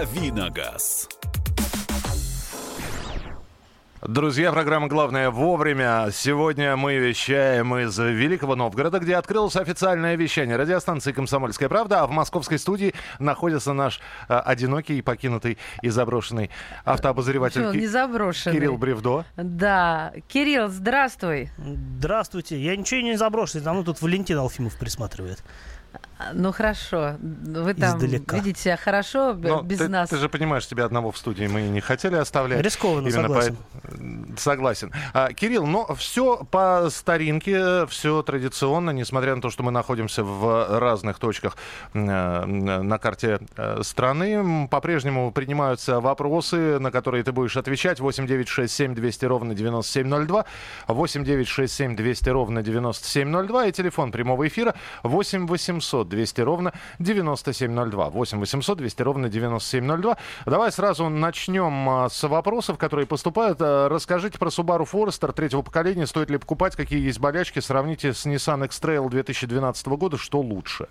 Давиногаз. Друзья, программа «Главное вовремя». Сегодня мы вещаем из Великого Новгорода, где открылось официальное вещание радиостанции «Комсомольская правда», а в московской студии находится наш э, одинокий, покинутый и заброшенный автообозреватель? Ки- Не заброшенный. Кирилл Бревдо. Да. Кирилл, здравствуй. Здравствуйте. Я ничего не заброшенный, за мной тут Валентин Алфимов присматривает. Ну хорошо. Вы там Издалека. видите себя хорошо Но без ты, нас. ты же понимаешь, тебя одного в студии мы не хотели оставлять. Рискованно, Именно согласен. по- Согласен. А, Кирилл, но все по старинке, все традиционно, несмотря на то, что мы находимся в разных точках э, на карте э, страны. По-прежнему принимаются вопросы, на которые ты будешь отвечать. 8 9 6 7 200 ровно 9702. 8 9 6 7 200 ровно 9702. И телефон прямого эфира 8 800 200 ровно 9702. 8 800 200 ровно 9702. Давай сразу начнем а, с вопросов, которые поступают. А, Расскажите про Subaru Forester третьего поколения. Стоит ли покупать? Какие есть болячки? Сравните с Nissan X-Trail 2012 года. Что лучше?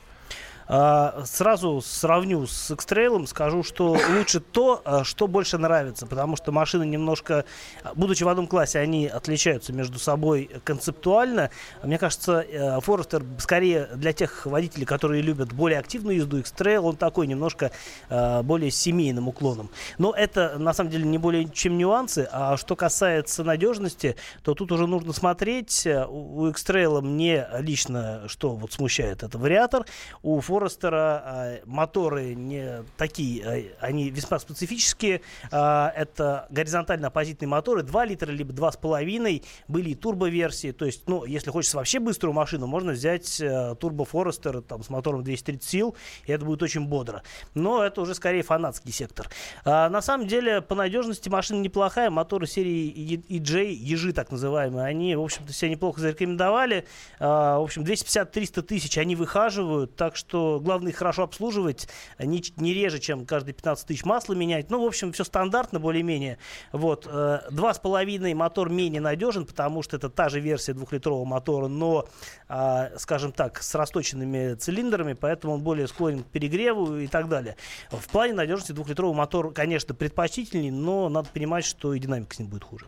А, Сразу сравню с X-Trail, скажу, что лучше то, а, что больше нравится, потому что машины немножко, а, будучи в одном классе, они отличаются между собой концептуально. Мне кажется, э, Forester скорее для тех водителей, которые любят более активную езду, X-Trail, он такой немножко э, более семейным уклоном. Но это, на самом деле, не более чем нюансы. А что касается надежности, то тут уже нужно смотреть. Э, У X-Trail мне лично, что вот смущает, это вариатор. У Форестера э, моторы не такие, э, они весьма специфические. Э, это горизонтально-оппозитные моторы, 2 литра либо 2,5. Были и турбо-версии. То есть, ну, если хочется вообще быструю машину, можно взять турбо Форестер там, с мотором 230 сил, и это будет очень бодро. Но это уже скорее фанатский сектор. А, на самом деле, по надежности машина неплохая. Моторы серии EJ, ежи так называемые, они, в общем-то, себя неплохо зарекомендовали. А, в общем, 250-300 тысяч они выхаживают, так что главное их хорошо обслуживать, не, не реже, чем каждые 15 тысяч масло менять. Ну, в общем, все стандартно более-менее. Вот. э, Два с половиной мотор менее надежен, потому что это та же версия двухлитрового мотора, но, а, скажем так, с расточенными цилиндрами, поэтому он более склонен к перегреву и так далее. В плане надежности двухлитровый мотор, конечно, предпочтительней, но надо понимать, что и динамика с ним будет хуже.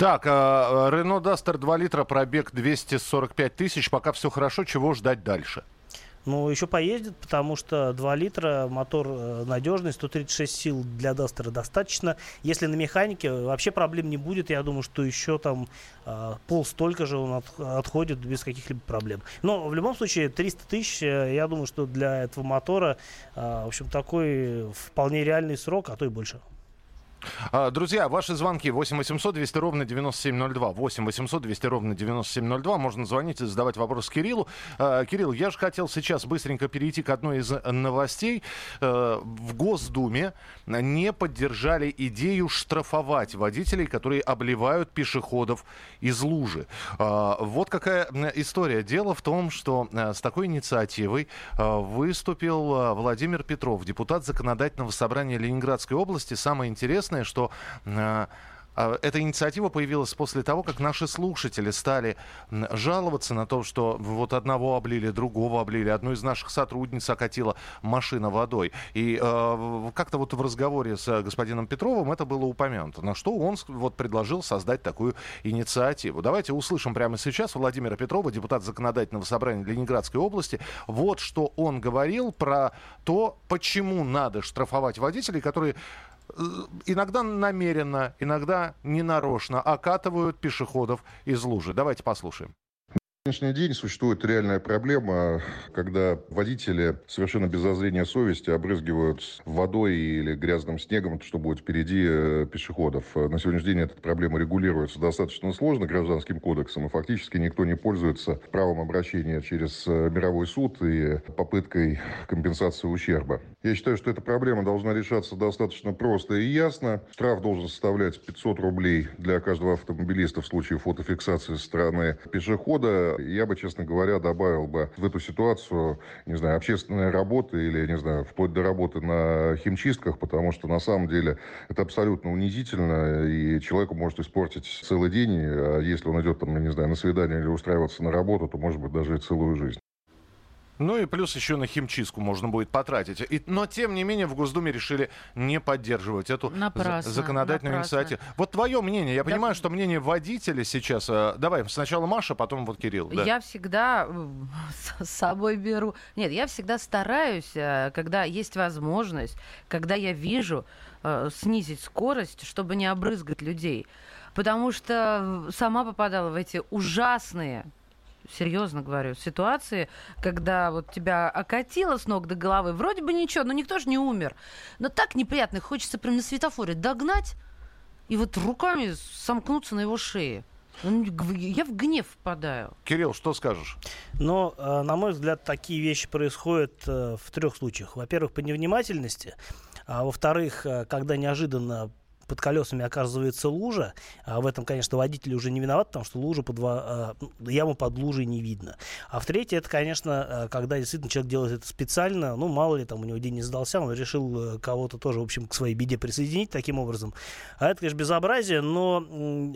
Так, а, а, Renault Duster 2 литра, пробег 245 тысяч. Пока все хорошо. Чего ждать дальше? Ну, еще поездит, потому что 2 литра, мотор э, надежный, 136 сил для Дастера достаточно. Если на механике, вообще проблем не будет. Я думаю, что еще там э, пол столько же он от- отходит без каких-либо проблем. Но в любом случае 300 тысяч, э, я думаю, что для этого мотора, э, в общем, такой вполне реальный срок, а то и больше. А, Друзья, ваши звонки 8 800 200 ровно 9702. 8 800 200 ровно 9702. Можно звонить и задавать вопрос Кириллу. А, Кирилл, я же хотел сейчас быстренько перейти к одной из новостей. Э, В Госдуме не поддержали идею штрафовать водителей, которые обливают пешеходов из лужи. А, Вот какая история. Дело в том, что э, с такой инициативой э, выступил э, Владимир Петров, депутат Законодательного собрания Ленинградской области. Самое интересное, что э, а, Эта инициатива появилась после того, как наши слушатели стали жаловаться на то, что вот одного облили, другого облили, одну из наших сотрудниц окатила машина водой. И э, как-то вот в разговоре с господином Петровым это было упомянуто, на что он вот предложил создать такую инициативу. Давайте услышим прямо сейчас Владимира Петрова, депутат Законодательного собрания Ленинградской области. Вот что он говорил про то, почему надо штрафовать водителей, которые иногда намеренно, иногда ненарочно окатывают пешеходов из лужи. Давайте послушаем. Сегодняшний день существует реальная проблема, когда водители совершенно без зазрения совести обрызгивают водой или грязным снегом, что будет впереди э, пешеходов. Э, На сегодняшний день эта проблема регулируется достаточно сложно гражданским кодексом, и фактически никто не пользуется правом обращения через э, мировой суд и попыткой компенсации ущерба. Я считаю, что эта проблема должна решаться достаточно просто и ясно. Штраф должен составлять 500 рублей для каждого автомобилиста в случае фотофиксации со стороны пешехода. Я бы, честно говоря, добавил бы в эту ситуацию, не знаю, общественная работа или, не знаю, вплоть до работы на химчистках, потому что на самом деле это абсолютно унизительно, и человеку может испортить целый день, а если он идет, там, не знаю, на свидание или устраиваться на работу, то, может быть, даже и целую жизнь. Ну и плюс еще на химчистку можно будет потратить. И, но, тем не менее, в Госдуме решили не поддерживать эту Напрасно, за- законодательную напрасно. инициативу. Вот твое мнение. Я Да. понимаю, что мнение водителя сейчас... э, Давай, сначала Маша, потом вот Кирилл. да. Я всегда э, с собой беру. Нет, я всегда стараюсь, э, когда есть возможность, когда я вижу, снизить скорость, чтобы не обрызгать людей. Потому что сама попадала в эти ужасные серьезно говорю, ситуации, когда вот тебя окатило с ног до головы, вроде бы ничего, но никто же не умер. Но так неприятно, хочется прям на светофоре догнать и вот руками сомкнуться на его шее. Я в гнев впадаю. Кирилл, что скажешь? Но, э, на мой взгляд, такие вещи происходят э, в трех случаях. Во-первых, по невнимательности, а во-вторых, э, когда неожиданно под колесами оказывается лужа, а в этом, конечно, водитель уже не виноват, потому что лужу под, э, ну, яму под лужей не видно. А в-третьих, это, конечно, э, когда действительно человек делает это специально, ну, мало ли, там у него день не сдался, он решил э, кого-то тоже, в общем, к своей беде присоединить таким образом. А это, конечно, безобразие, но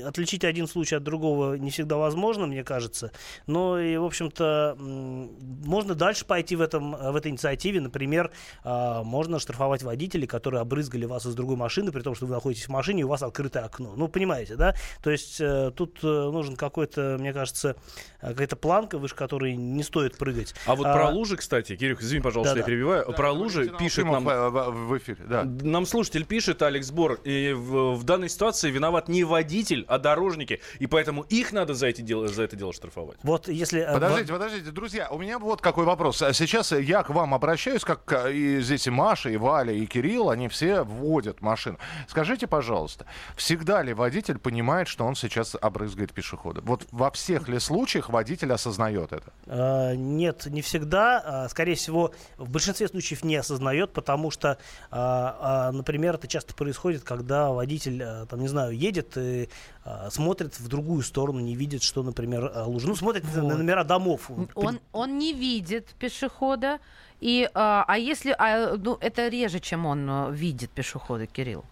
отличить один случай от другого не всегда возможно, мне кажется. Но и, в общем-то, можно дальше пойти в, этом, в этой инициативе. Например, а, можно штрафовать водителей, которые обрызгали вас из другой машины, при том, что вы находитесь в машине, и у вас открытое окно. Ну, понимаете, да? То есть э, тут э, нужен какой-то, мне кажется, э, какая-то планка, выше которой не стоит прыгать. А вот А, про лужи, кстати, Кирюх, извини, пожалуйста, я Да-да. перебиваю. про лужи пишет нам... в эфире, да. Нам слушатель пишет, Алекс Бор, и в, в данной ситуации виноват не водитель, а дорожники, и поэтому их надо за, эти дело, за это дело штрафовать. Вот если... Подождите, подождите, друзья, у меня вот какой вопрос. А Сейчас я к вам обращаюсь, как и здесь и Маша, и Валя, и Кирилл, они все вводят машину. Скажите, пожалуйста, всегда ли водитель понимает, что он сейчас обрызгает пешехода? Вот во всех ли случаях водитель осознает это? Э, Нет, не всегда. А, Скорее всего, в большинстве случаев не осознает, потому что, а, а, например, это часто происходит, когда водитель, а, там, не знаю, едет и а, смотрит в другую сторону, не видит, что, например, а, лужа. Ну, смотрит на Вот. номера домов. Он, он не видит пешехода. И, а, а если... а, ну, это реже, чем он а, видит пешехода, Кирилл.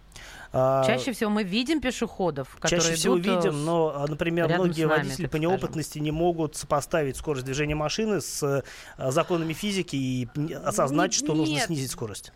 А, Чаще всего мы видим пешеходов, которые Чаще всего э, видим, но, а, например, многие нами, водители по скажем. неопытности не могут сопоставить скорость движения машины с а, законами физики и осознать, что нужно нет. снизить скорость.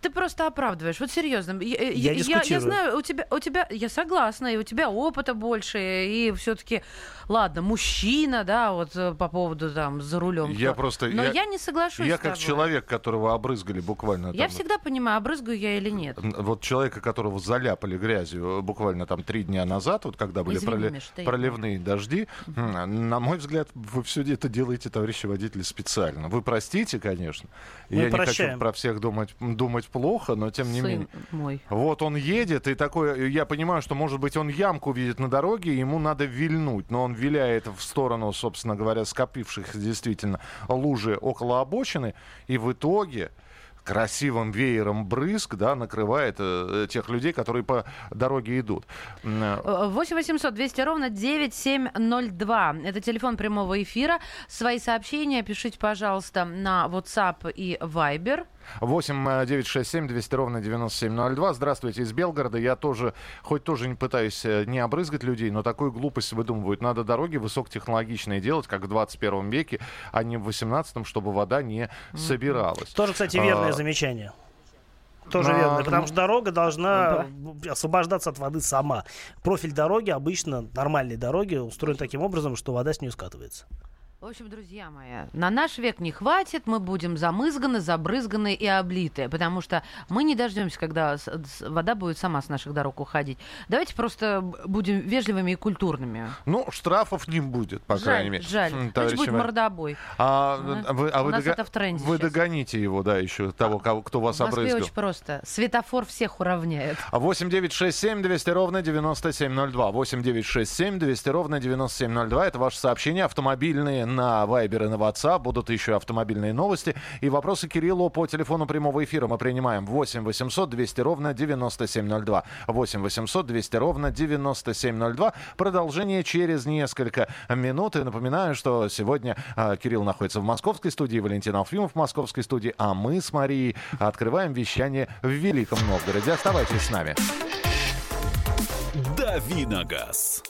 Ты просто оправдываешь. Вот серьезно. Я, Я я, я дискутирую. знаю, у тебя, у тебя, я согласна, и у тебя опыта больше, и все-таки, ладно, мужчина, да, вот э, по поводу там за рулем. Я просто- Но я- я, не соглашусь. Я с как человек, которого обрызгали буквально Я там, всегда понимаю, обрызгаю я или нет. Вот человека, которого заляпали грязью э, буквально там три дня назад, вот когда были Извини, проле- Миш, проливные дожди, м, на мой взгляд, вы все это делаете, товарищи водители, специально. Вы простите, конечно. Мы Я не хочу прощаем. про всех думать, думать плохо, но тем не Сын менее. мой. Вот он едет, и такой, я понимаю, что, может быть, он ямку видит на дороге, ему надо вильнуть, но он виляет в сторону, собственно говоря, скопившихся действительно лужи около обочины, и в итоге красивым веером брызг, да, накрывает э, тех людей, которые по дороге идут. М, э, 8 800 200 ровно 9702. Это телефон прямого эфира. Свои сообщения пишите, пожалуйста, на WhatsApp и Viber. 8 э, 967 200 ровно 9702. Здравствуйте, из Белгорода. Я тоже, хоть тоже не пытаюсь э, не обрызгать людей, но такую глупость выдумывают. Надо дороги высокотехнологичные делать, как в 21 веке, а не в 18, чтобы вода не собиралась. Тоже, кстати, верное А, замечание. Тоже а, верно, ну, потому что дорога должна освобождаться от воды сама. Профиль дороги, обычно нормальные дороги, устроен таким образом, что вода с нее скатывается. В общем, друзья мои, на наш век не хватит, мы будем замызганы, забрызганы и облиты, потому что мы не дождемся, когда вода будет сама с наших дорог уходить. Давайте просто будем вежливыми и культурными. Ну, штрафов не будет, по крайней жаль, мере. жаль. Значит, будет мордобой. А, А? вы, а вы, дога- это в тренде вы сейчас. догоните его, да, еще того, кого, кто В вас Москве обрызгал. очень просто. Светофор всех уравняет. А 8 9 6 7 200 ровно 9702. 8 9 6 7 200 ровно 9702. Это ваши сообщения автомобильные на Viber и на WhatsApp. Будут еще автомобильные новости. И вопросы Кириллу по телефону прямого эфира мы принимаем 8 800 200 ровно 9702. 8 800 200 ровно 9702. Продолжение через несколько минут. И напоминаю, что сегодня а, Кирилл находится в московской студии, Валентин Алфимов в московской студии, а мы с Марией открываем вещание в Великом Новгороде. Оставайтесь с нами. Давиногаз.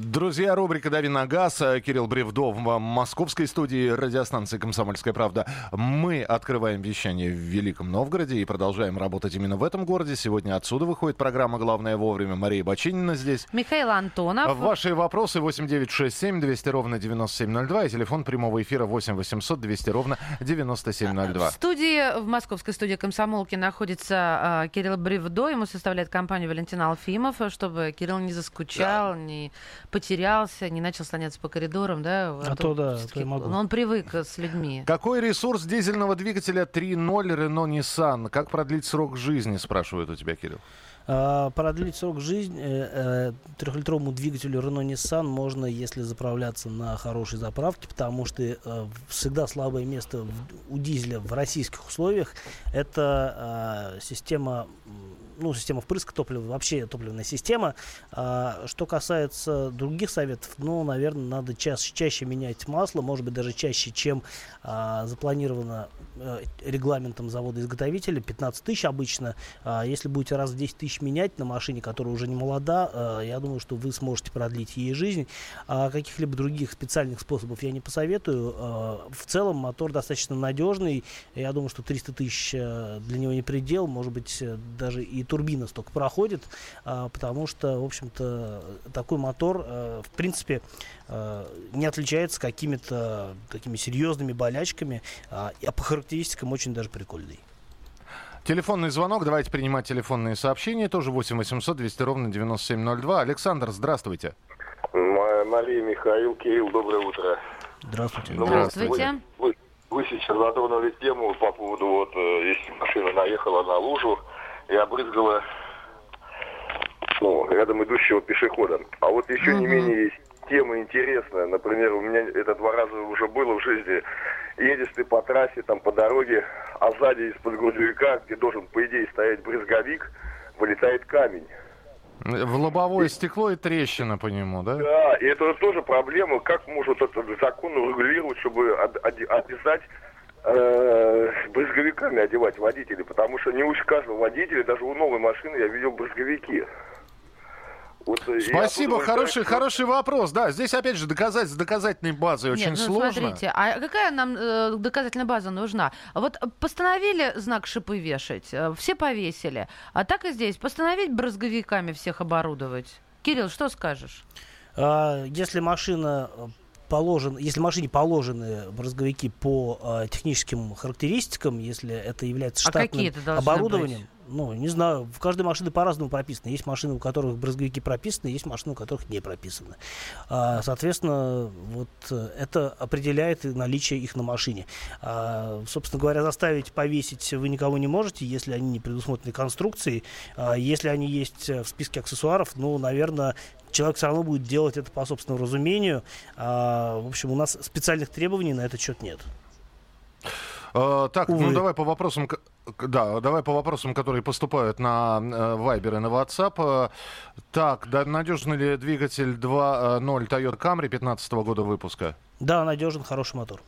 Друзья, рубрика «Дави на газ». Кирилл Бревдов в московской студии радиостанции «Комсомольская правда». Мы открываем вещание в Великом Новгороде и продолжаем работать именно в этом городе. Сегодня отсюда выходит программа «Главное вовремя». Мария Бочинина здесь. Михаил Антонов. Ваши вопросы 8967 200 ровно 9702 и телефон прямого эфира 8 800 200 ровно 9702. В студии, в московской студии комсомолки находится э, Кирилл Бревдо. Ему составляет компанию Валентин Алфимов, чтобы Кирилл не заскучал, не потерялся, не начал слоняться по коридорам, да? А то да, а то я могу. Но он привык с людьми. Какой ресурс дизельного двигателя 3.0 Renault Nissan? Как продлить срок жизни, спрашивают у тебя, Кирилл. А, продлить срок жизни э, э, трехлитровому двигателю Renault Nissan можно, если заправляться на хорошей заправке, потому что э, всегда слабое место у дизеля в российских условиях это система ну, система впрыска топлива, вообще топливная система. А, что касается других советов, ну, наверное, надо чаще, чаще менять масло, может быть, даже чаще, чем а, запланировано а, регламентом завода-изготовителя, 15 тысяч обычно. А, если будете раз в 10 тысяч менять на машине, которая уже не молода, а, я думаю, что вы сможете продлить ей жизнь. А каких-либо других специальных способов я не посоветую. А, в целом мотор достаточно надежный. Я думаю, что 300 тысяч для него не предел, может быть, даже и турбина столько проходит, а, потому что, в общем-то, такой мотор, а, в принципе, а, не отличается какими-то такими серьезными болячками, а по характеристикам очень даже прикольный. Телефонный звонок. Давайте принимать телефонные сообщения. Тоже 8 800 200 ровно 9702. Александр, здравствуйте. Малий Михаил, Кирилл, доброе утро. Здравствуйте. Ну, Здравствуйте. Вы, вы, вы сейчас затронули тему по поводу, вот, э, если машина наехала на лужу, и обрызгала ну, рядом идущего пешехода. А вот еще не менее есть тема интересная. Например, у меня это два раза уже было в жизни. Едешь ты по трассе, там по дороге, а сзади из-под грузовика, где должен, по идее, стоять брызговик, вылетает камень. В лобовое стекло и трещина по нему, да? Да, и это тоже проблема, как может этот закон регулировать, чтобы обязать э, брызговиками одевать водителей, потому что не у каждого водителя, даже у новой машины я видел брызговики. Вот э, Спасибо, хороший, так, хороший вопрос. Да, здесь опять же доказать с доказательной базой Нет, очень ну, сложно. Смотрите, а какая нам э, доказательная база нужна? Вот постановили знак шипы вешать, э, все повесили, а так и здесь постановить брызговиками всех оборудовать. Кирилл, что скажешь? А, если машина положен, если машине положены брызговики по э, техническим характеристикам, если это является а штатным а оборудованием, быть? Ну, не знаю, в каждой машине по-разному прописано. Есть машины, у которых брызговики прописаны, есть машины, у которых не прописаны. А, соответственно, вот э, это определяет наличие их на машине. А, собственно говоря, заставить повесить вы никого не можете, если они не предусмотрены конструкцией. А, если они есть в списке аксессуаров, ну, наверное, человек все равно будет делать это по собственному разумению. А, в общем, у нас специальных требований на этот счет нет. А, так, ну, Увы. ну давай по вопросам, да, давай по вопросам, которые поступают на Viber и на WhatsApp. Так, да, надежный ли двигатель 2.0 Toyota Camry 2015 года выпуска? Да, надежен, хороший мотор.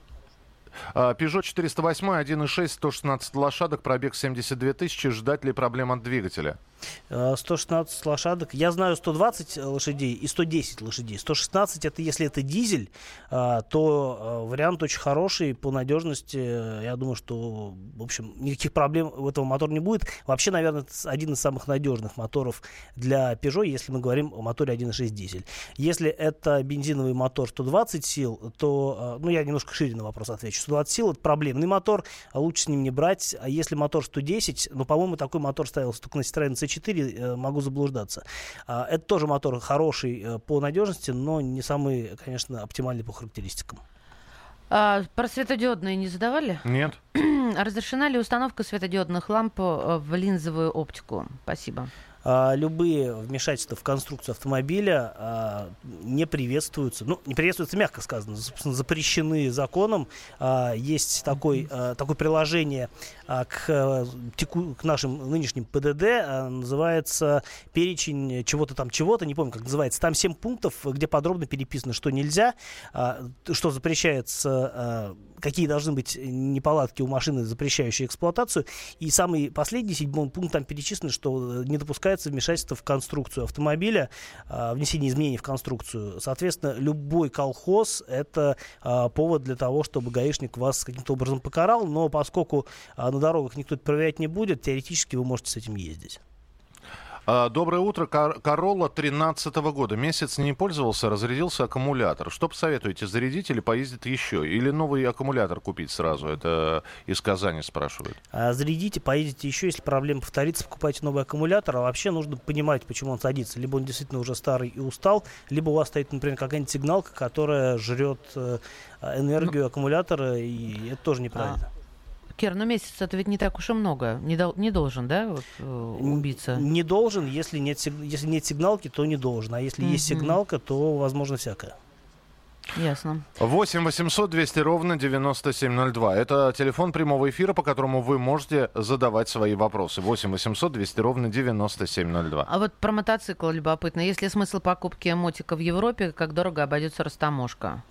А, Peugeot 408, 1.6, 116 лошадок, пробег 72 тысячи. Ждать ли проблем от двигателя? Э, 116 лошадок. Я знаю 120 э, лошадей и 110 лошадей. 116 это если это дизель, э, то вариант очень хороший по надежности. Я думаю, что, в общем, никаких проблем у этого мотора не будет. Вообще, наверное, это один из самых надежных моторов для Peugeot, если мы говорим о моторе 1.6 дизель. Если это бензиновый мотор 120 сил, то, ну, я немножко шире на вопрос отвечу. 120 сил это проблемный мотор, лучше с ним не брать. А если мотор 110, ну, по-моему, такой мотор ставился только на Citroёn C4, V4, э, могу заблуждаться. А, это тоже мотор хороший э, по надежности, но не самый, конечно, оптимальный по характеристикам. А, про светодиодные не задавали? Нет. Разрешена ли установка светодиодных ламп э, в линзовую оптику? Спасибо а, любые вмешательства в конструкцию автомобиля а, не приветствуются. Ну, не приветствуются, мягко сказано, собственно, запрещены законом. А, есть такой, а, такое приложение а, к, а, теку, к нашим нынешним ПДД, а, называется перечень чего-то там, чего-то, не помню, как называется. Там 7 пунктов, где подробно переписано, что нельзя, а, что запрещается а, какие должны быть неполадки у машины, запрещающие эксплуатацию. И самый последний, седьмой пункт, там перечислено, что не допускается вмешательство в конструкцию автомобиля, а, внесение изменений в конструкцию. Соответственно, любой колхоз — это а, повод для того, чтобы гаишник вас каким-то образом покарал, но поскольку а, на дорогах никто это проверять не будет, теоретически вы можете с этим ездить. А, Доброе утро. Кор- Королла 13 года. Месяц не пользовался, разрядился аккумулятор. Что посоветуете, зарядить или поездит еще? Или новый аккумулятор купить сразу? Это из Казани спрашивают. А зарядите, поедете еще, если проблема повторится, покупайте новый аккумулятор. А вообще нужно понимать, почему он садится. Либо он действительно уже старый и устал, либо у вас стоит, например, какая-нибудь сигналка, которая жрет э, энергию аккумулятора, и это тоже неправильно. Кир, ну месяц это ведь не так уж и много. Не, дол- не должен, да, вот, э, убиться? Не должен, если нет, если нет сигналки, то не должен. А если есть Мгм. сигналка, то возможно всякое. Ясно. 8 800 200 ровно 9702. Это телефон прямого эфира, по которому вы можете задавать свои вопросы. 8 800 200 ровно 9702. А вот про мотоцикл любопытно. Есть ли смысл покупки мотика в Европе? Как дорого обойдется растаможка?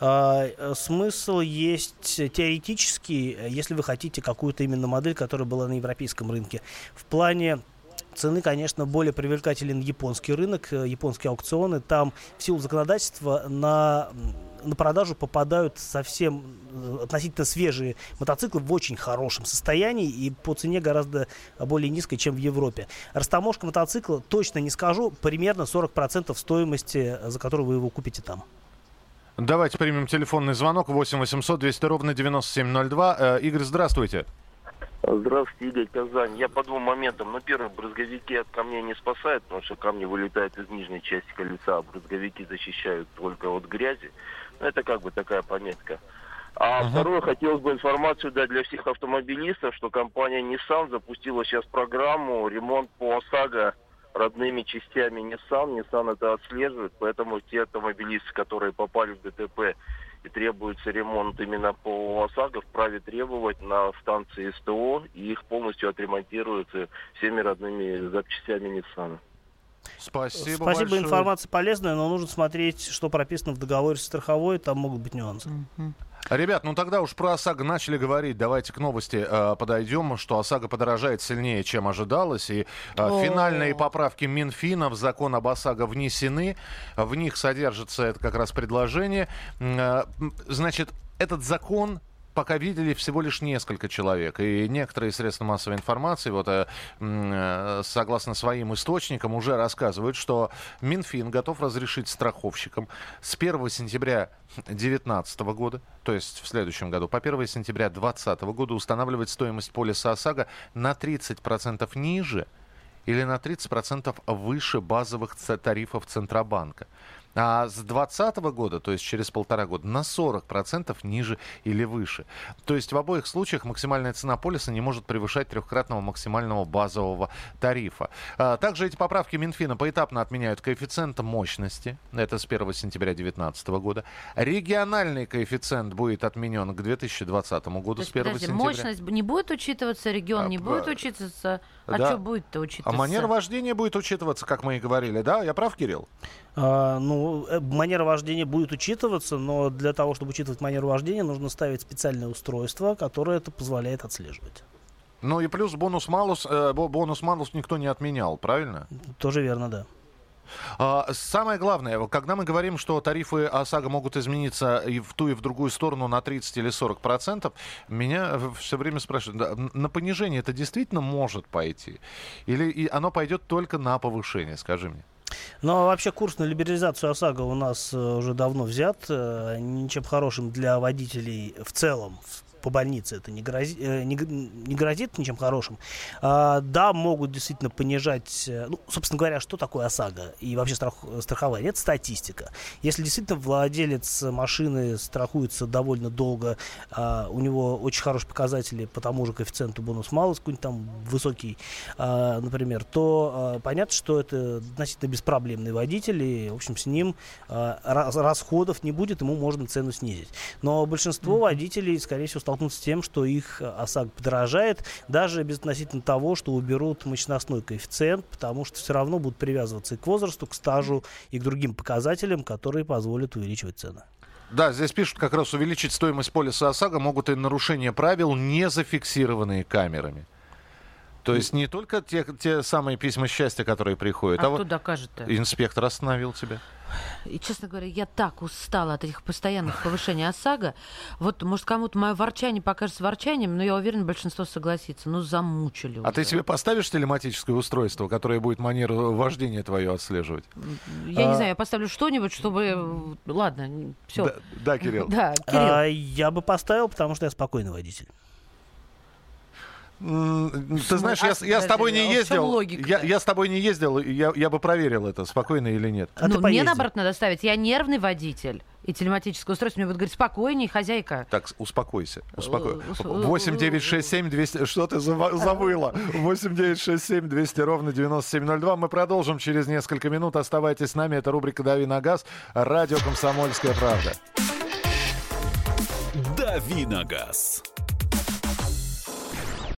А, э, смысл есть теоретический, э, если вы хотите какую-то именно модель, которая была на европейском рынке. В плане цены, конечно, более привлекателен японский рынок, э, японские аукционы. Там в силу законодательства на, на продажу попадают совсем э, относительно свежие мотоциклы в очень хорошем состоянии и по цене гораздо более низкой, чем в Европе. Растаможка мотоцикла точно не скажу, примерно 40% стоимости, за которую вы его купите там. Давайте примем телефонный звонок. 8 800 200 ровно 9702. Э, Игорь, здравствуйте. Здравствуйте, Игорь Казань. Я по двум моментам. Ну, первый, брызговики от камней не спасают, потому что камни вылетают из нижней части колеса, а брызговики защищают только от грязи. Ну, это как бы такая пометка. А второе, хотелось бы информацию дать для всех автомобилистов, что компания Nissan запустила сейчас программу ремонт по ОСАГО родными частями Nissan. Nissan это отслеживает, поэтому те автомобилисты, которые попали в ДТП и требуется ремонт именно по ОСАГО, вправе требовать на станции СТО, и их полностью отремонтируют всеми родными запчастями Nissan. Спасибо, Спасибо, большое. информация полезная, но нужно смотреть, что прописано в договоре с страховой, там могут быть нюансы. Мгм. Ребят, ну тогда уж про ОСАГО начали говорить. Давайте к новости э, подойдем, что ОСАГО подорожает сильнее, чем ожидалось. И э, финальные поправки Минфина в закон об ОСАГО внесены. В них содержится это как раз предложение. Э, Значит, этот закон пока видели всего лишь несколько человек. И некоторые средства массовой информации, вот, э, э, согласно своим источникам, уже рассказывают, что Минфин готов разрешить страховщикам с 1 сентября 2019 года, то есть в следующем году, по 1 сентября 2020 года устанавливать стоимость полиса ОСАГО на 30% ниже или на 30% выше базовых тарифов Центробанка. А с 2020 года, то есть через полтора года, на 40% ниже или выше. То есть в обоих случаях максимальная цена полиса не может превышать трехкратного максимального базового тарифа. А, Также эти поправки Минфина поэтапно отменяют коэффициент мощности. Это с 1 сентября 2019 года. Региональный коэффициент будет отменен к 2020 году То с есть, 1 подожди, сентября. мощность не будет учитываться, регион А, не будет учитываться. А да. что будет-то А учитываться? манера вождения будет учитываться, как мы и говорили, да? Я прав, Кирилл? А, ну, э, манера вождения будет учитываться, но для того, чтобы учитывать манеру вождения, нужно ставить специальное устройство, которое это позволяет отслеживать. Ну и плюс бонус-малус, э, бо- бонус-малус никто не отменял, правильно? Тоже верно, да. А, Самое главное, когда мы говорим, что тарифы ОСАГО могут измениться и в ту, и в другую сторону на 30 или 40 процентов, меня все время спрашивают, на понижение это действительно может пойти? Или оно пойдет только на повышение, скажи мне? Но вообще курс на либерализацию ОСАГО у нас э, уже давно взят. э, Ничем хорошим для водителей в целом, по больнице это не грозит, не, не грозит ничем хорошим. А, да, могут действительно понижать, ну, собственно говоря, что такое ОСАГО и вообще страх, страхование? Это статистика. Если действительно владелец машины страхуется довольно долго, а, у него очень хорошие показатели по тому же коэффициенту бонус-малус, какой-нибудь там высокий, а, например, то а, понятно, что это относительно беспроблемный водитель, и, в общем, с ним а, расходов не будет, ему можно цену снизить. Но большинство mm-hmm. водителей, скорее всего, столкнутся с тем, что их ОСАГО подорожает, даже без относительно того, что уберут мощностной коэффициент, потому что все равно будут привязываться и к возрасту, к стажу, и к другим показателям, которые позволят увеличивать цены. Да, здесь пишут, как раз увеличить стоимость полиса ОСАГО могут и нарушения правил, не зафиксированные камерами. То есть не только те, те самые письма счастья, которые приходят, а, а кто вот докажет-то? инспектор остановил тебя. И, честно говоря, я так устала от этих постоянных повышений ОСАГО. Вот, может, кому-то мое ворчание покажется ворчанием, но я уверен, большинство согласится. Ну, замучили А уже. ты себе поставишь телематическое устройство, которое будет манеру вождения твое отслеживать? Я а... не знаю, я поставлю что-нибудь, чтобы... Ладно, все. Да, да Кирилл. Да, Кирилл. А, я бы поставил, потому что я спокойный водитель. Ты знаешь, я, я с тобой не ездил. Я, я с тобой не ездил, я, я бы проверил это, спокойно или нет. А ну, мне наоборот надо ставить. Я нервный водитель. И телематическое устройство мне будет говорить, спокойней, хозяйка. Так, успокойся. Успоко... 8 9 6 7 200... Что ты забыла? 8 9 6 7 200 ровно 9702. Мы продолжим через несколько минут. Оставайтесь с нами. Это рубрика «Дави на газ». Радио «Комсомольская правда». «Дави на газ».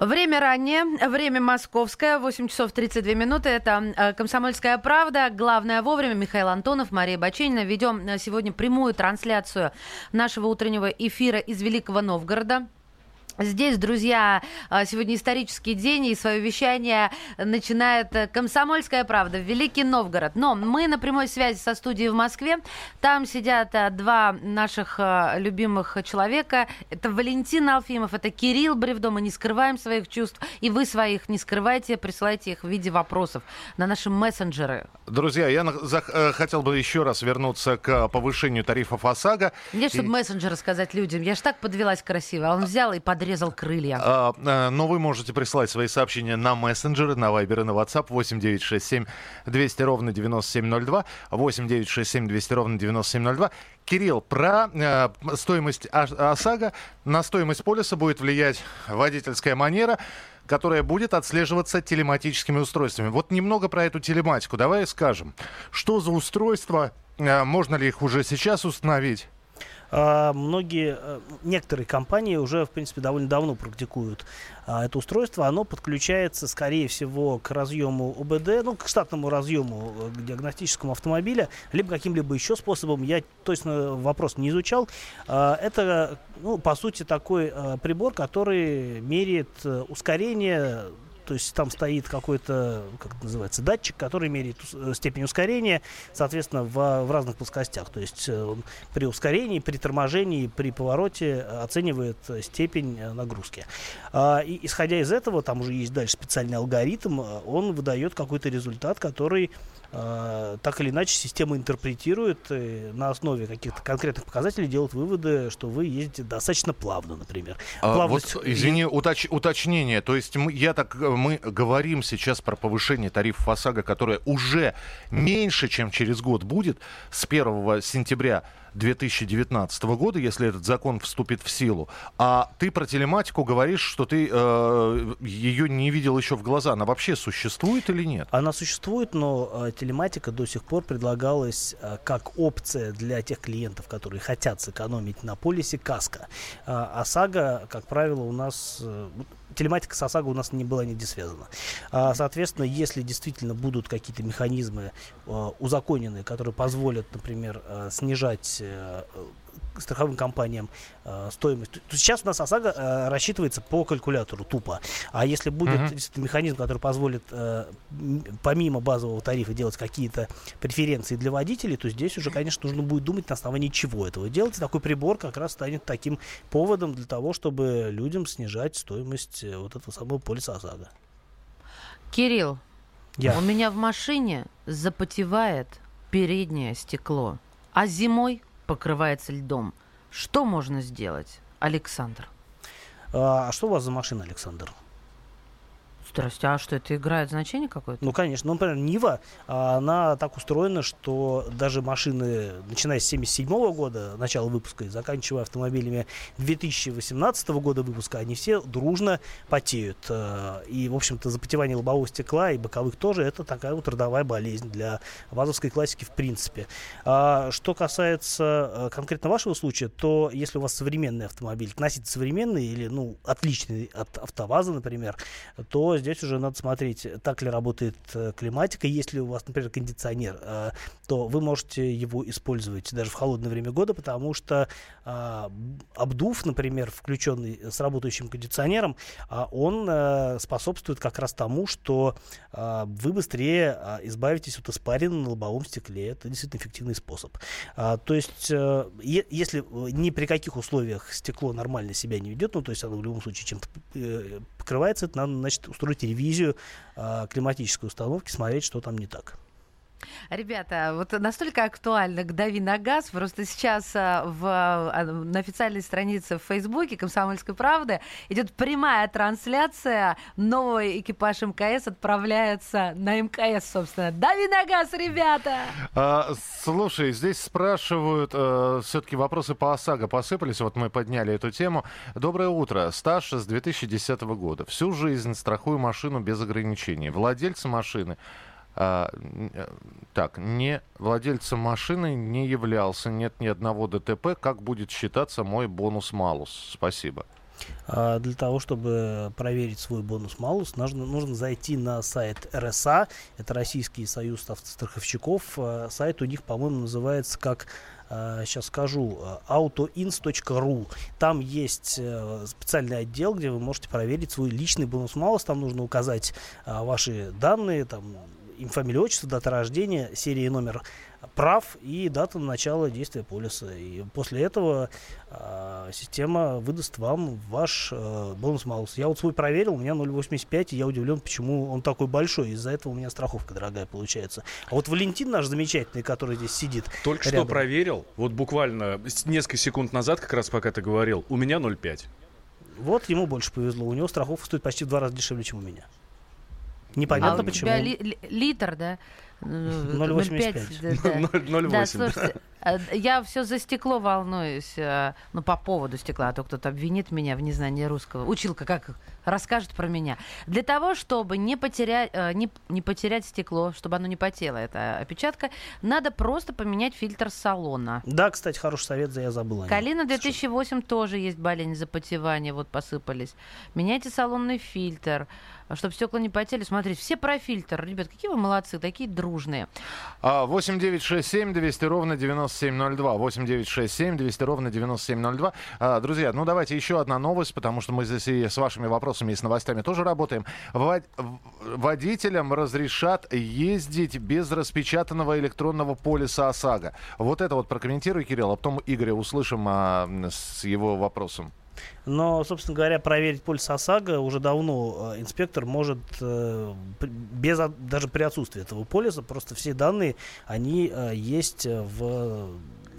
Время раннее, время московское, 8 часов 32 минуты. Это э, «Комсомольская правда». Главное вовремя. Михаил Антонов, Мария Баченина. Ведем э, сегодня прямую трансляцию нашего утреннего эфира из Великого Новгорода. Здесь, друзья, а, сегодня исторический день, и свое вещание начинает э, «Комсомольская правда» Великий Новгород. Но мы на прямой связи со студией в Москве. Там сидят э, два наших э, любимых человека. Это Валентин Алфимов, это Кирилл Бревдо. Мы не скрываем своих чувств, и вы своих не скрывайте, присылайте их в виде вопросов на наши мессенджеры. Друзья, я хотел бы еще раз вернуться к повышению тарифов ОСАГО. Нет, чтобы и... мессенджеры сказать людям. Я ж так подвелась красиво. А он взял и под подрезал крылья. А, а, но вы можете присылать свои сообщения на мессенджеры, на Вайбер и на WhatsApp 8967 200 ровно 9702, 8967 200 ровно 9702. Кирилл, про э, стоимость ОСАГО на стоимость полиса будет влиять водительская манера которая будет отслеживаться телематическими устройствами. Вот немного про эту телематику. Давай скажем, что за устройства, э, можно ли их уже сейчас установить? А, многие, э, некоторые компании уже, в принципе, довольно давно практикуют а, это устройство. Оно подключается, скорее всего, к разъему ОБД, ну, к штатному разъему э, к диагностическому автомобиля, либо каким-либо еще способом. Я точно вопрос не изучал. А, это, ну, по сути, такой э, прибор, который меряет ускорение то есть там стоит какой-то, как это называется, датчик, который меряет э, степень ускорения, соответственно, в, в разных плоскостях. То есть э, при ускорении, при торможении, при повороте оценивает степень э, нагрузки. А, и исходя из этого, там уже есть дальше специальный алгоритм, он выдает какой-то результат, который так или иначе система интерпретирует и на основе каких-то конкретных показателей делает выводы, что вы ездите достаточно плавно, например. А, Плавность... вот, извини, уточ... уточнение. То есть мы, я так, мы говорим сейчас про повышение тарифов ОСАГО, которое уже меньше, чем через год будет с 1 сентября 2019 года, если этот закон вступит в силу. А ты про телематику говоришь, что ты э, ее не видел еще в глаза. Она вообще существует или нет? Она существует, но э, телематика до сих пор предлагалась э, как опция для тех клиентов, которые хотят сэкономить на полисе каска. Э, ОСАГО, как правило, у нас... Э, телематика с ОСАГО у нас не была нигде связана. А, соответственно, если действительно будут какие-то механизмы э, узаконенные, которые позволят, например, снижать страховым компаниям э, стоимость. То есть сейчас у нас ОСАГО э, рассчитывается по калькулятору тупо. А если будет Мгм. действительно механизм, который позволит э, помимо базового тарифа делать какие-то преференции для водителей, то здесь уже, конечно, нужно будет думать на основании чего этого делать. И такой прибор как раз станет таким поводом для того, чтобы людям снижать стоимость э, вот этого самого полиса ОСАГО. Кирилл, Я. у меня в машине запотевает переднее стекло, а зимой покрывается льдом. Что можно сделать, Александр? А что у вас за машина, Александр? Здрасте, а что, это играет значение какое-то? Ну, конечно. Ну, например, Нива, а, она так устроена, что даже машины, начиная с 77 года, начала выпуска, и заканчивая автомобилями 2018 года выпуска, они все дружно потеют. А, И, в общем-то, запотевание лобового стекла и боковых тоже, это такая вот родовая болезнь для вазовской классики в принципе. А Что касается конкретно вашего случая, то если у вас современный автомобиль, относительно современный или, ну, отличный от автоваза, например, то здесь уже надо смотреть, так ли работает э, климатика. Если у вас, например, кондиционер, э, то вы можете его использовать даже в холодное время года, потому что а, обдув, например, включенный с работающим кондиционером, а, он э, способствует как раз тому, что а, вы быстрее избавитесь от испарины на лобовом стекле. Это действительно эффективный способ. То есть, если ни при каких условиях стекло нормально себя не ведет, ну, то есть оно в любом случае чем-то покрывается, это надо, значит, устроить ревизию а, климатической установки, смотреть, что там не так. Ребята, вот настолько актуально «Дави на газ», просто сейчас а, в, а, на официальной странице в Фейсбуке «Комсомольской правды» идет прямая трансляция, новый экипаж МКС отправляется на МКС, собственно. «Дави на газ, ребята!» А, слушай, здесь спрашивают, все-таки вопросы по ОСАГО посыпались, вот мы подняли эту тему. Доброе утро. Стаж с 2010 года. Всю жизнь страхую машину без ограничений. Владельцы машины а, э, так, не владельцем машины не являлся, нет ни одного ДТП. Как будет считаться мой бонус-малус? Спасибо. А, Для того, чтобы проверить свой бонус-малус, нужно, нужно зайти на сайт РСА, это Российский союз автостраховщиков. А, Сайт у них, по-моему, называется как сейчас скажу, а, autoins.ru. Там есть э, специальный отдел, где вы можете проверить свой личный бонус-малус. Там нужно указать а, ваши данные, там, им фамилия, отчество, дата рождения, серия и номер прав и дата начала действия полиса. И после этого а, система выдаст вам ваш э, бонус-малус. Я вот свой проверил, у меня 0,85, и я удивлен, почему он такой большой. Из-за этого у меня страховка дорогая получается. А вот Валентин наш замечательный, который здесь сидит, Только что рядом. проверил, вот буквально несколько секунд назад, как раз пока ты говорил, у меня 0,5. вот ему больше повезло. У него страховка стоит почти в два раза дешевле, чем у меня. Непонятно а у почему. тебя ли- ли- литр, да? Э, 0,85. 0,5, да, да. 0,08. Да, слушайте, э, я все за стекло волнуюсь, э, ну, по поводу стекла, а то кто-то обвинит меня в незнании русского. Училка как расскажет про меня. Для того, чтобы не потерять, э, не, не потерять стекло, чтобы оно не потело, эта опечатка, надо просто поменять фильтр салона. Да, кстати, хороший совет, за я забыл. о нем. Калина 2008 тоже есть болезнь запотевания, вот посыпались. Меняйте салонный фильтр, чтобы стекла не потели. Смотрите, все про фильтр. Ребят, какие вы молодцы, такие дружные. А, 8 9 6 7 200 ровно 9702. 8 9 6 7 200 ровно 9702. А, друзья, ну давайте еще одна новость, потому что мы здесь и с вашими вопросами и с новостями тоже работаем. Водителям разрешат ездить без распечатанного электронного полиса ОСАГО. Вот это вот прокомментируй, Кирилл, а потом Игоря услышим а, с его вопросом. Но, собственно говоря, проверить полис ОСАГО уже давно э, инспектор может э, без даже при отсутствии этого полиса просто все данные они э, есть в,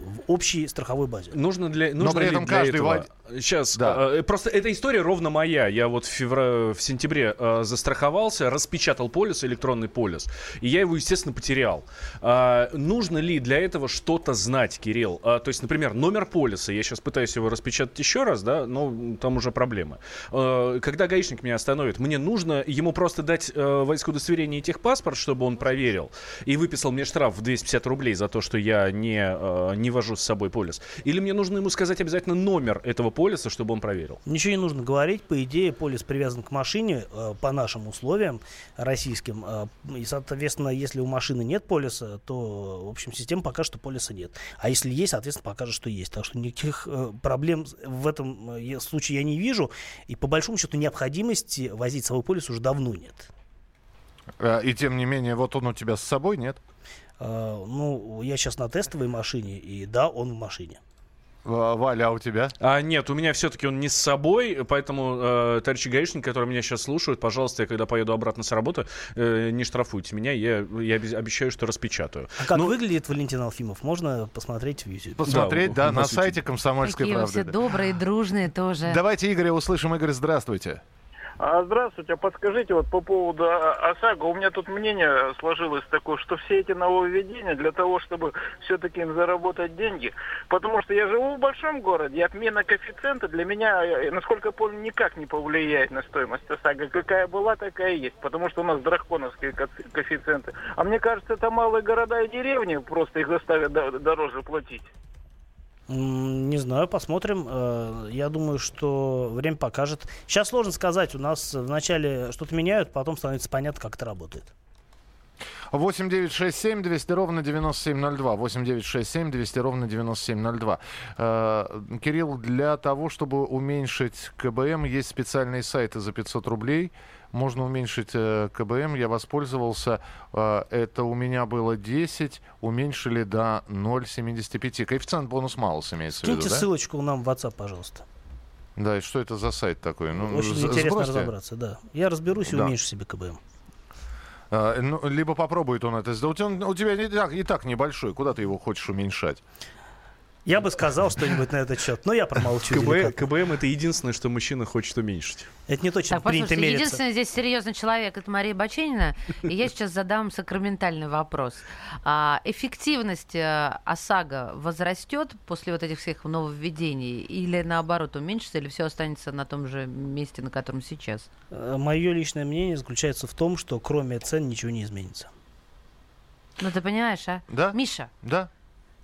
в общей страховой базе. Нужно для, Но нужно при ли этом для каждый этого... вод- Сейчас, Да. э, просто эта история ровно моя. Я вот в, февра... в сентябре э, застраховался, распечатал полис, электронный полис, и я его, естественно, потерял. А, нужно ли для этого что-то знать, Кирилл? А, то есть, например, номер полиса. Я сейчас пытаюсь его распечатать еще раз, да, но там уже проблемы. А, когда гаишник меня остановит, мне нужно ему просто дать э, водительское удостоверение и техпаспорт, чтобы он проверил, и выписал мне штраф в 250 рублей за то, что я не, э, не вожу с собой полис. Или мне нужно ему сказать обязательно номер этого полиса, чтобы он проверил. Ничего не нужно говорить. По идее, полис привязан к машине э, по нашим условиям российским. Э, и, соответственно, если у машины нет полиса, то, в общем, система покажет, что полиса нет. А если есть, соответственно, покажет, что есть. Так что никаких э, проблем в этом э, случае я не вижу. И, по большому счету, необходимости возить свой полис уже давно нет. И тем не менее, вот он у тебя с собой, нет? Э, ну, я сейчас на тестовой машине, и да, он в машине. В- Валя, а у тебя? А, нет, у меня все-таки он не с собой, поэтому, э, товарищи гаишники, которые меня сейчас слушают, пожалуйста, я когда поеду обратно с работы, э, не штрафуйте меня, я, я обе- обещаю, что распечатаю. А как Ну, выглядит Валентин Алфимов, можно посмотреть в YouTube. Посмотреть, Да, да, на сайте. «Комсомольской Какие правды». все да. добрые, дружные тоже. Давайте Игоря услышим. Игорь, здравствуйте. А, Здравствуйте, а подскажите вот по поводу ОСАГО. У меня тут мнение сложилось такое, что все эти нововведения для того, чтобы все-таки им заработать деньги, потому что я живу в большом городе, и отмена коэффициента для меня, э, насколько я помню, никак не повлияет на стоимость ОСАГО. Какая была, такая и есть, потому что у нас драконовские ко- коэффициенты. А мне кажется, это малые города и деревни, просто их заставят до- дороже платить. Не знаю, посмотрим. Э, Я думаю, что время покажет. Сейчас сложно сказать. У нас вначале что-то меняют, потом становится понятно, как это работает. 8 9 6 7 200 ровно 9702. 8 9 6 7 200 ровно 9702. Э, Кирилл, для того, чтобы уменьшить КБМ, есть специальные сайты за 500 рублей. Можно уменьшить э, КБМ. Я воспользовался. Э, это у меня было 10. Уменьшили до 0,75. Коэффициент бонус малус имеется в виду, Киньте да? ссылочку нам в WhatsApp, пожалуйста. Да, и что это за сайт такой? Ну, Очень интересно сбросьте. разобраться, да. Я разберусь и Да. уменьшу себе КБМ. А, ну, либо попробует он это сделать. Он, у тебя и так, и так небольшой. Куда ты его хочешь уменьшать? Я бы сказал что-нибудь на этот счет, но я промолчу. КБ. КБМ это единственное, что мужчина хочет уменьшить. Это не точно Так, принято мериться. единственный здесь серьезный человек это Мария Баченина, и я сейчас задам сакраментальный вопрос. А, эффективность э, ОСАГО возрастет после вот этих всех нововведений или наоборот уменьшится, или все останется на том же месте, на котором сейчас? Мое личное мнение заключается в том, что кроме цен ничего не изменится. Ну ты понимаешь, а? Да? Миша, Да?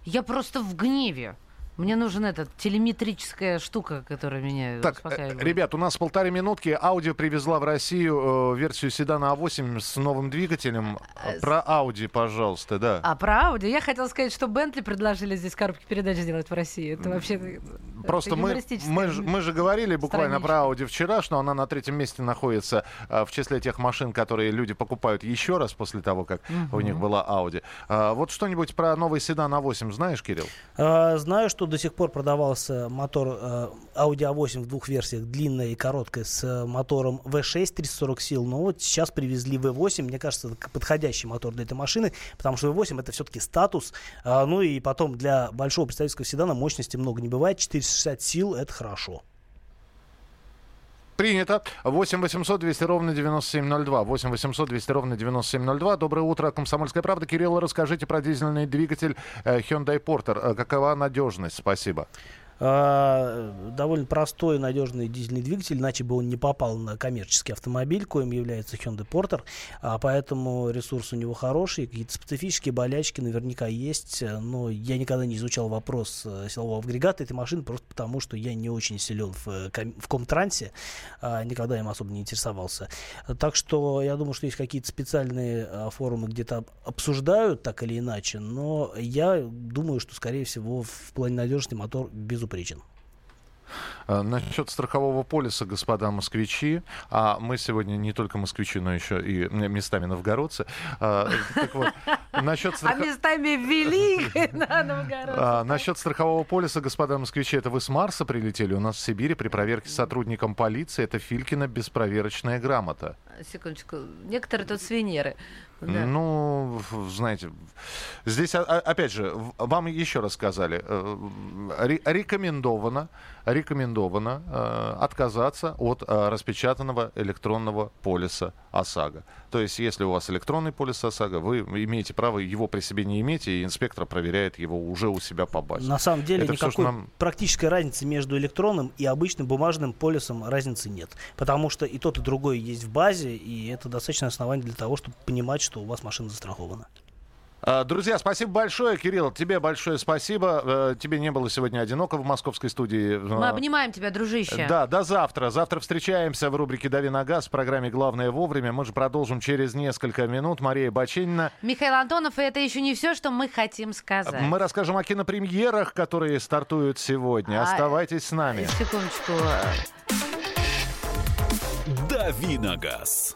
Я просто в гневе. Мне нужен этот телеметрическая штука, которая меня Так, э, успокаивает. ребят, у нас полторы минутки. Аудио привезла в Россию э, версию седана А8 с новым двигателем. Э, Про Ауди, пожалуйста, да. А про Audi? Я хотела сказать, что Бентли предложили здесь коробки передач сделать в России. Это вообще... э, Просто мы, мы, же, мы же говорили буквально страничка. про Audi вчера, что она на третьем месте находится э, в числе тех машин, которые люди покупают еще раз после того, как у них была Audi. А, вот что-нибудь про новый седан А8 знаешь, Кирилл? А, Знаю, что до сих пор продавался мотор э, Audi A8 в двух версиях, длинная и короткая, с мотором V6 340 сил. Но вот сейчас привезли V8. Мне кажется, это подходящий мотор для этой машины, потому что V8 это все-таки статус. А, Ну и потом для большого представительского седана мощности много не бывает. 460 сил это хорошо. Принято. 8 800 200 ровно 9702. 8 800 200 ровно 9702. Доброе утро, Комсомольская правда. Кирилл, расскажите про дизельный двигатель э, Hyundai Porter. Э, Какова надежность? Спасибо. А, довольно простой и надежный дизельный двигатель, иначе бы он не попал на коммерческий автомобиль, коим является Hyundai Porter, а, поэтому ресурс у него хороший, какие-то специфические болячки наверняка есть, но я никогда не изучал вопрос э, силового агрегата этой машины, просто потому что я не очень силен в, э, в комтрансе, а, никогда им особо не интересовался. Так что я думаю, что есть какие-то специальные а, форумы, где-то об- обсуждают так или иначе, но я думаю, что, скорее всего, в плане надежности мотор безупречен. Э, Насчет страхового полиса, господа москвичи, а мы сегодня не только москвичи, но еще и местами новгородцы. А, Так вот, насчет А страха- местами великой на Новгород. А, насчет страхового полиса, господа москвичи, это вы с Марса прилетели? У нас в Сибири при проверке сотрудникам полиции это Филькина беспроверочная грамота. Секундочку. Некоторые тут с Венеры. Да. Ну, знаете, здесь, а- а- опять же, вам еще раз сказали, э, ре- рекомендовано, рекомендовано э, отказаться от э, распечатанного электронного полиса ОСАГО. То есть, если у вас электронный полис ОСАГО, вы имеете право его при себе не иметь, и инспектор проверяет его уже у себя по базе. На самом деле Это никакой что нам- практической разницы между электронным и обычным бумажным полисом разницы нет. Потому что и тот, и другой есть в базе, и это достаточно основание для того, чтобы понимать, что у вас машина застрахована. А, Друзья, спасибо большое. Кирилл, тебе большое спасибо. Э, Тебе не было сегодня одиноко в московской студии. Мы А, обнимаем тебя, дружище. Да, до завтра. Завтра встречаемся в рубрике «Дави на газ» в программе «Главное вовремя». Мы же продолжим через несколько минут. Мария Бачинина. Михаил Антонов, и это еще не все, что мы хотим сказать. Мы расскажем о кинопремьерах, которые стартуют сегодня. А, Оставайтесь с нами. Секундочку. Давиногаз.